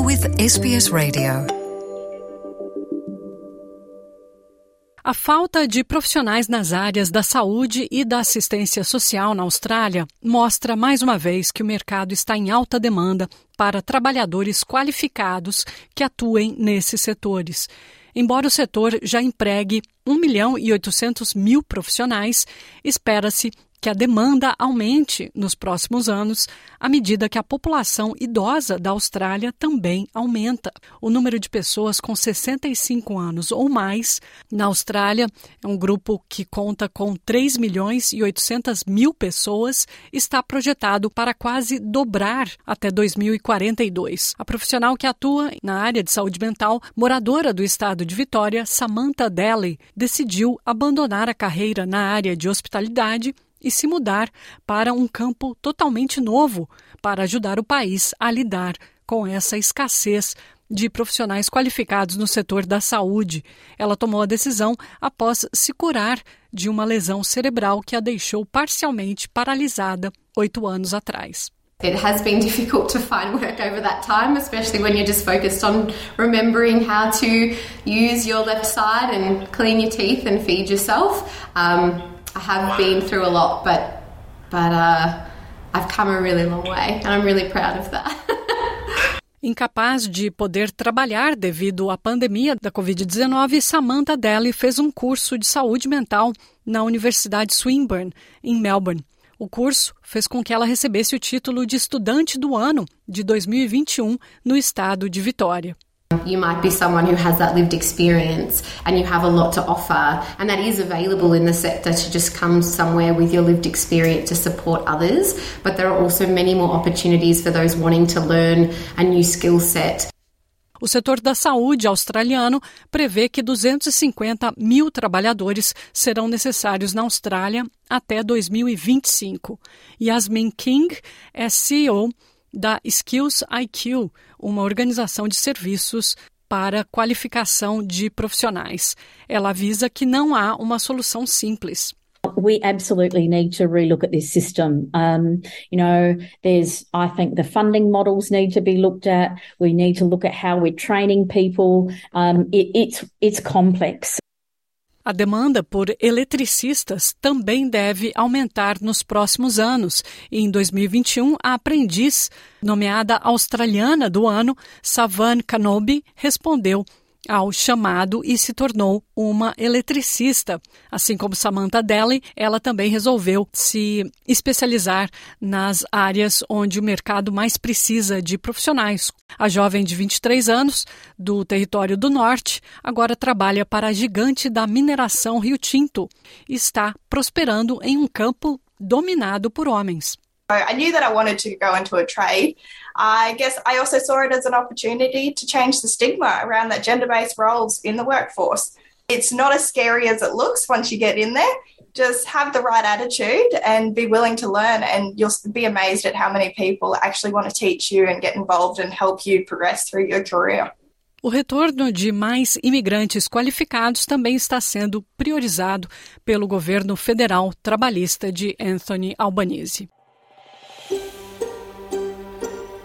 You're with SBS Radio. A falta de profissionais nas áreas da saúde e da assistência social na Austrália mostra mais uma vez que o mercado está em alta demanda para trabalhadores qualificados que atuem nesses setores. Embora o setor já empregue 1 milhão e 800 mil profissionais, espera-se que a demanda aumente nos próximos anos à medida que a população idosa da Austrália também aumenta. O número de pessoas com 65 anos ou mais na Austrália é um grupo que conta com 3 milhões e 800 mil pessoas está projetado para quase dobrar até 2042. A profissional que atua na área de saúde mental, moradora do estado de Vitória, Samantha Daly, decidiu abandonar a carreira na área de hospitalidade e se mudar para um campo totalmente novo para ajudar o país a lidar com essa escassez de profissionais qualificados no setor da saúde. Ela tomou a decisão após se curar de uma lesão cerebral que a deixou parcialmente paralisada oito anos atrás. It has been difficult to find work over that time, especially when you're just focused on remembering how to use your left side and clean your teeth and feed yourself. Um, I have been through a lot, but but uh, I've come a really long way, and I'm really proud of that. Incapaz de poder trabalhar devido à pandemia da Covid-19, Samantha Daly fez um curso de saúde mental na Universidade Swinburne, em Melbourne. O curso fez com que ela recebesse o título de Estudante do Ano de 2021 no estado de Vitória. You might be someone who has that lived experience and you have a lot to offer, and that is available in the sector to just come somewhere with your lived experience to support others. But there are also many more opportunities for those wanting to learn a new skill set. O setor da saúde australiano prevê que 250 mil trabalhadores serão necessários na Austrália até 2025. Yasmin King é CEO da Skills IQ, uma organização de serviços para qualificação de profissionais. Ela avisa que não há uma solução simples. we absolutely need to relook at this system. Um, you know, there's, I think the funding models need to be looked at. We need to look at how we're training people. Um, it, it's, it's complex. A demanda por eletricistas também deve aumentar nos próximos anos. Em 2021, a aprendiz, nomeada australiana do ano, Savan Kanobi, respondeu ao chamado e se tornou uma eletricista. Assim como Samantha Daly, ela também resolveu se especializar nas áreas onde o mercado mais precisa de profissionais. A jovem de 23 anos, do território do Norte, agora trabalha para a gigante da mineração Rio Tinto e está prosperando em um campo dominado por homens. I knew that I wanted to go into a trade. I guess I also saw it as an opportunity to change the stigma around that gender based roles in the workforce. It's not as scary as it looks once you get in there. Just have the right attitude and be willing to learn, and you'll be amazed at how many people actually want to teach you and get involved and help you progress through your career. O retorno de mais imigrantes qualificados também está sendo priorizado pelo governo federal trabalhista de Anthony Albanese.